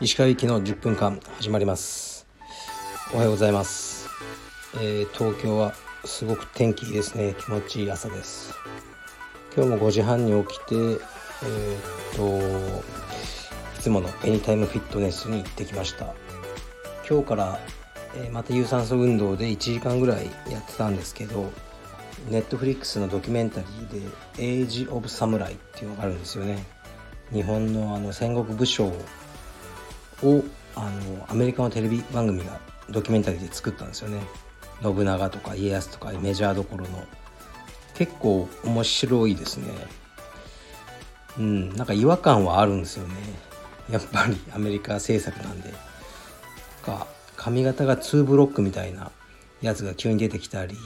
石川行きの10分間始まります。おはようございます、えー、東京はすごく天気いいですね。気持ちいい朝です。今日も5時半に起きてえー、っといつものエニタイムフィットネスに行ってきました。今日から、えー、また有酸素運動で1時間ぐらいやってたんですけどネットフリックスのドキュメンタリーで「エイジ・オブ・サムライ」っていうのがあるんですよね。日本のあの戦国武将をあのアメリカのテレビ番組がドキュメンタリーで作ったんですよね。信長とか家康とかメジャーどころの。結構面白いですね。うんなんか違和感はあるんですよね。やっぱりアメリカ制作なんで。か髪型が2ブロックみたいなやつが急に出てきたり。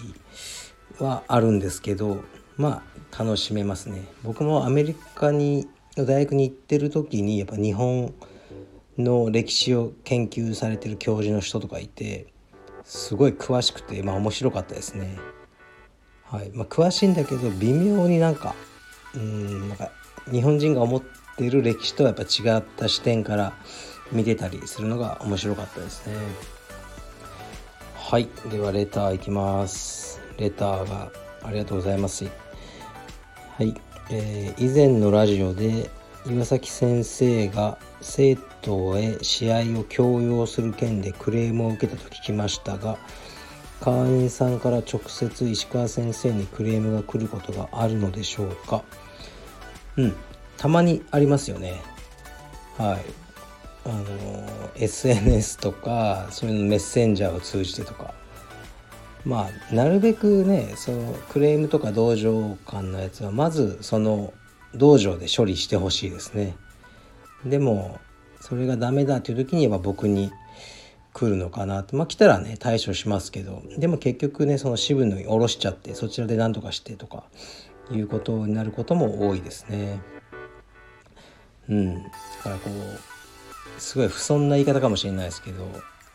はあるんですけどまあ楽しめますね僕もアメリカに大学に行ってる時にやっぱ日本の歴史を研究されてる教授の人とかいてすごい詳しくてまあ面白かったですね。はいまあ、詳しいんだけど微妙になんかうんなんか日本人が思ってる歴史とはやっぱ違った視点から見てたりするのが面白かったですね。はいではレターいきます。レターがありがとうございます。はい、えー、以前のラジオで岩崎先生が生徒へ試合を強要する件でクレームを受けたと聞きましたが会員さんから直接石川先生にクレームが来ることがあるのでしょうか。うん。たまにありますよね。はい。あの SNS とかそういうのメッセンジャーを通じてとか。まあなるべくねそのクレームとか同情感のやつはまずその道場で処理してほしいですね。でもそれがダメだっていう時には僕に来るのかなと。まあ来たらね対処しますけど。でも結局ねその支部に下ろしちゃってそちらで何とかしてとかいうことになることも多いですね。うん。だからこうすごい不遜な言い方かもしれないですけど、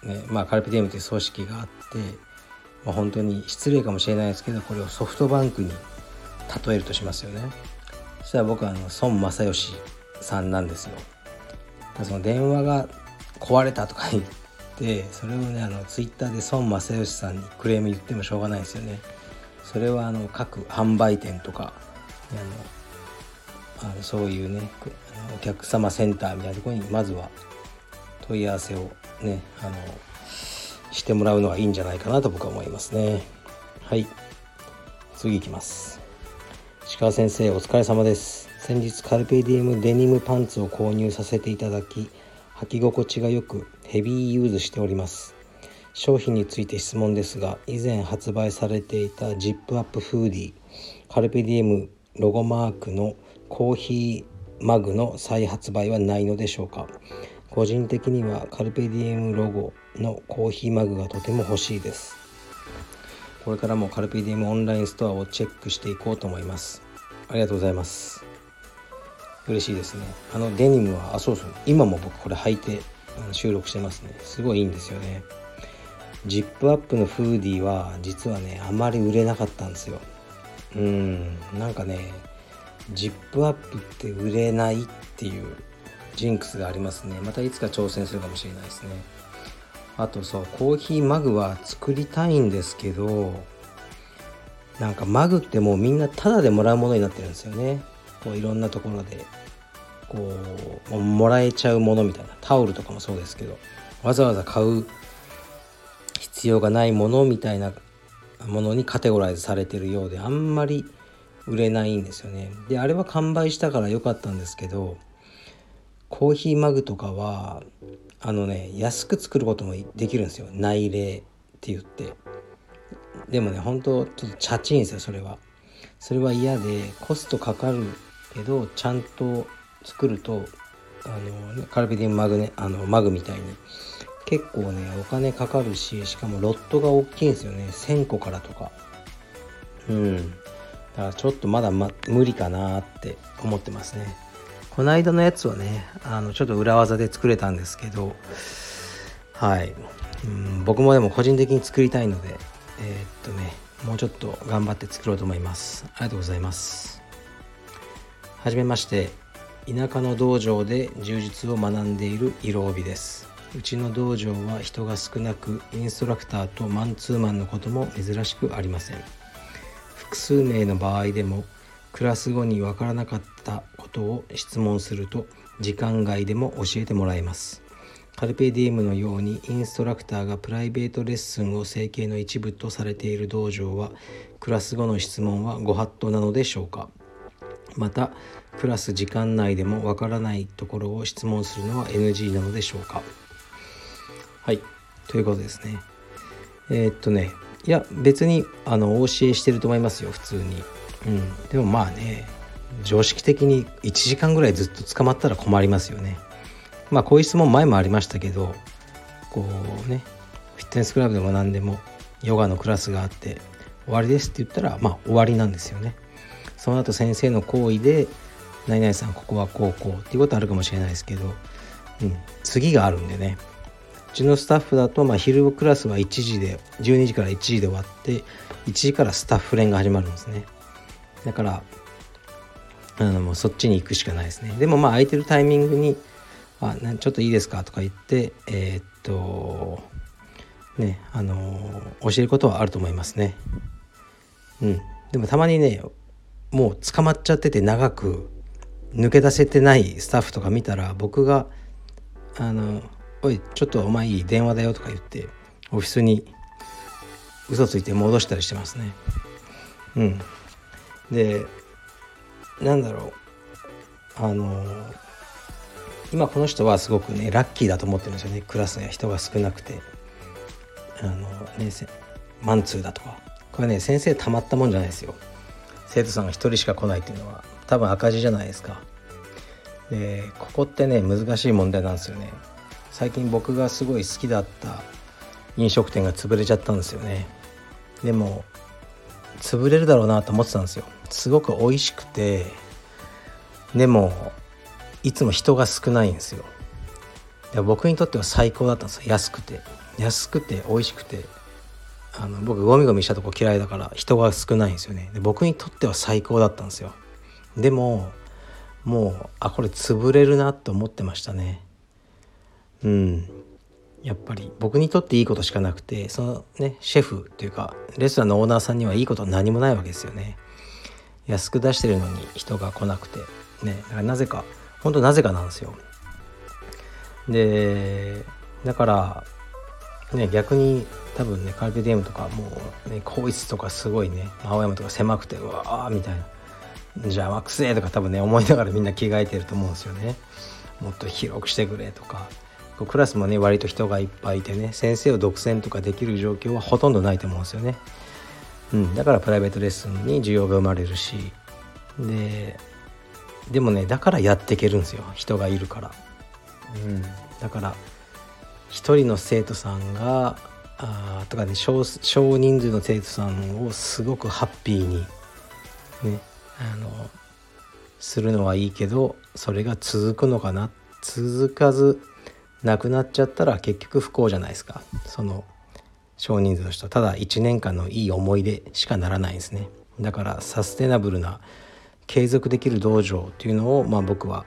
ね、まあカルピディウムという組織があって、まあ、本当に失礼かもしれないですけどこれをソフトバンクに例えるとしますよね。そしたら僕はあの孫正義さんなんですよ。その電話が壊れたとか言ってそれをねあのツイッターで孫正義さんにクレーム言ってもしょうがないですよね。それはあの各販売店とかあのあのそういうねお客様センターみたいなところにまずは問い合わせをねあのしてもらうのがいいんじゃないかなと僕は思いますね。はい。次いきます。石川先生お疲れ様です。先日カルペディエムデニムパンツを購入させていただき履き心地が良くヘビーユーズしております。商品について質問ですが以前発売されていたジップアップフーディカルペディエムロゴマークのコーヒーマグの再発売はないのでしょうか。個人的にはカルペディエムロゴのコーヒーマグがとても欲しいです。これからもカルペディエムオンラインストアをチェックしていこうと思います。ありがとうございます。嬉しいですね。あのデニムはあそうそう。今も僕これ履いて収録してますね。すごいいいんですよね。ジップアップのフーディーは実はねあまり売れなかったんですよ。うんなんかねジップアップって売れないっていうジンクスがありますね。またいつか挑戦するかもしれないですね。あとそうコーヒーマグは作りたいんですけどなんかマグってもうみんなタダでもらうものになってるんですよね。こういろんなところでこうもらえちゃうものみたいな。タオルとかもそうですけどわざわざ買う必要がないものみたいなものにカテゴライズされてるようであんまり売れないんですよね。であれは完売したから良かったんですけどコーヒーマグとかはあのね安く作ることもできるんですよ。内例って言って。でもねほんとちょっとチャチいんですよそれは。それは嫌でコストかかるけどちゃんと作るとあのカルビディンマグねあのマグみたいに。結構ねお金かかるししかもロットが大きいんですよね。1000個からとか。うん。だからちょっとまだ、ま、無理かなって思ってますね。この間のやつはねあのちょっと裏技で作れたんですけどはい、うん、僕もでも個人的に作りたいのでえー、っとねもうちょっと頑張って作ろうと思います。ありがとうございます。はじめまして田舎の道場で充実を学んでいる色帯です。うちの道場は人が少なくインストラクターとマンツーマンのことも珍しくありません。複数名の場合でもクラス後にわからなかったことを質問すると時間外でも教えてもらえます。カルペディエムのようにインストラクターがプライベートレッスンを整形の一部とされている道場はクラス後の質問はご法度なのでしょうか。またクラス時間内でもわからないところを質問するのは NG なのでしょうか。はいということですね。えー、っとねいや別にあのお教えしてると思いますよ普通に。うんでもまあね常識的に1時間ぐらいずっと捕まったら困りますよね。まあこういう質問前もありましたけどこうねフィットネスクラブでも何でもヨガのクラスがあって終わりですって言ったらまあ終わりなんですよね。その後先生の行為で「何々さんここはこうこう」っていうことあるかもしれないですけど、うん、次があるんでね。うちのスタッフだと、まあ、昼クラスは1時で12時から1時で終わって1時からスタッフ練が始まるんですね。だからあのもうそっちに行くしかないですね。でもまあ空いてるタイミングにあちょっといいですかとか言ってえー、っとねあの教えることはあると思いますね。うん。でもたまにねもう捕まっちゃってて長く抜け出せてないスタッフとか見たら僕が「あのおいちょっとお前いい電話だよ」とか言ってオフィスに嘘ついて戻したりしてますね。うん。でなんだろう。あの今この人はすごくねラッキーだと思ってるんですよね。クラスや人が少なくて。あのねマンツーだとか。これね先生たまったもんじゃないですよ。生徒さんが1人しか来ないっていうのは。多分赤字じゃないですか。でここってね難しい問題なんですよね。最近僕がすごい好きだった飲食店が潰れちゃったんですよね。でも潰れるだろうなと思ってたんですよ。すごく美味しくてでもいつも人が少ないんですよ。で僕にとっては最高だったんですよ。安くて。安くて美味しくて。あの僕ゴミゴミしたとこ嫌いだから人が少ないんですよね。で僕にとっては最高だったんですよ。でももうあこれ潰れるなと思ってましたね。うん。やっぱり僕にとっていいことしかなくてそのねシェフっていうかレストランのオーナーさんにはいいことは何もないわけですよね。安く出してるのに人が来なくて。ねなぜか本当なぜかなんですよ。でだからね逆に多分ねカルペディエムとかもうね更衣室とかすごいね青山とか狭くてうわーみたいな。邪魔くせえとか多分ね思いながらみんな着替えてると思うんですよね。もっと広くしてくれとか。クラスもね割と人がいっぱいいてね先生を独占とかできる状況はほとんどないと思うんですよね、うん、だからプライベートレッスンに需要が生まれるし。ででもねだからやっていけるんですよ人がいるから、うん、だから一人の生徒さんがあとかね少少人数の生徒さんをすごくハッピーにねあのするのはいいけどそれが続くのかな。続かずなくなっちゃったら結局不幸じゃないですか。その少人数の人。ただ1年間のいい思い出しかならないんですね。だからサステナブルな継続できる道場っていうのを、まあ、僕は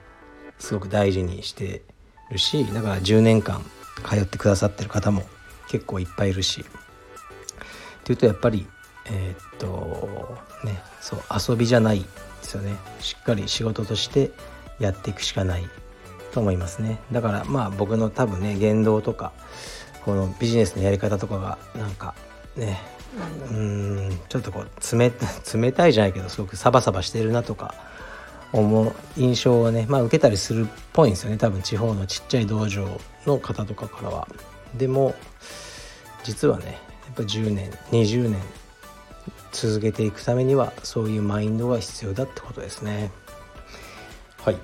すごく大事にしてるしだから10年間通ってくださってる方も結構いっぱいいるし。っていうとやっぱりえー、っとねそう遊びじゃないですよね。しっかり仕事としてやっていくしかない。と思いますねだからまあ僕の多分ね言動とかこのビジネスのやり方とかがなんかねうんちょっとこう冷冷 たいじゃないけどすごくサバサバしてるなとか思う印象をねまあ受けたりするっぽいんですよね多分地方のちっちゃい道場の方とかからは。でも実はねやっぱ10年20年続けていくためにはそういうマインドが必要だってことですね。はい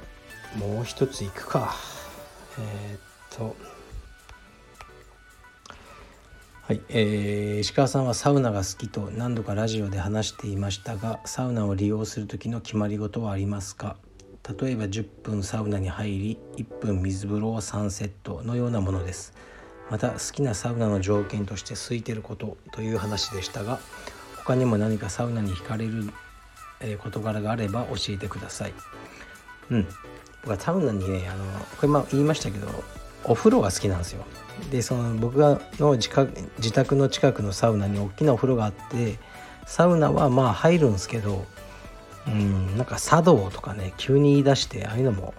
もう一ついくか。えー、っと。はい、えー、石川さんはサウナが好きと何度かラジオで話していましたがサウナを利用する時の決まり事はありますか？例えば10分サウナに入り1分水風呂を3セットのようなものです。また好きなサウナの条件として空いてることという話でしたが他にも何かサウナに惹かれる、事柄があれば教えてください。うん。僕はサウナにねあのこれま言いましたけどお風呂が好きなんですよ。でその僕がの自自宅の近くのサウナに大きなお風呂があってサウナはまあ入るんですけどうんなんか茶道とかね急に言い出してああいうのも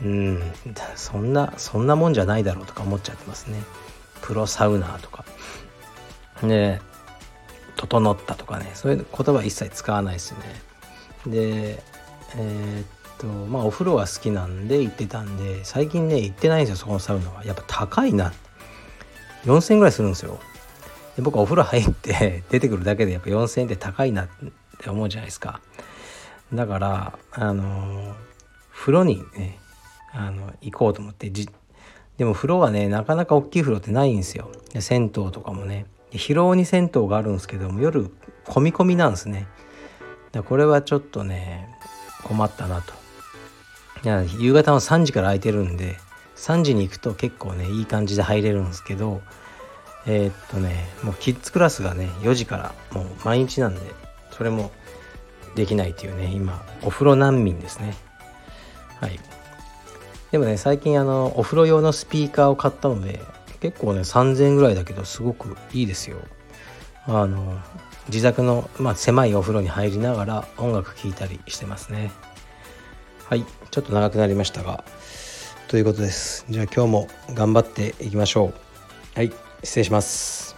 うんそんなそんなもんじゃないだろうとか思っちゃってますね。プロサウナーとか。ね整ったとかねそういう言葉一切使わないですよね。でえー、っとまあお風呂は好きなんで行ってたんで最近ね行ってないんですよそこのサウナは。やっぱ高いな。4000円ぐらいするんですよ。で僕はお風呂入って 出てくるだけでやっぱ4000円って高いなって思うじゃないですか。だからあの風呂にねあの行こうと思ってじでも風呂はねなかなか大きい風呂ってないんですよ。で銭湯とかもね。広尾に銭湯があるんですけども夜込み込みなんですね。だこれはちょっとね困ったなと。夕方の3時から空いてるんで3時に行くと結構ねいい感じで入れるんですけどえー、っとねもうキッズクラスがね4時からもう毎日なんでそれもできないっていうね今お風呂難民ですね。はい。でもね最近あのお風呂用のスピーカーを買ったので結構ね3000円ぐらいだけどすごくいいですよ。あの自宅の、まあ、狭いお風呂に入りながら音楽聴いたりしてますね。はいちょっと長くなりましたがということです。じゃあ今日も頑張っていきましょう。はい。失礼します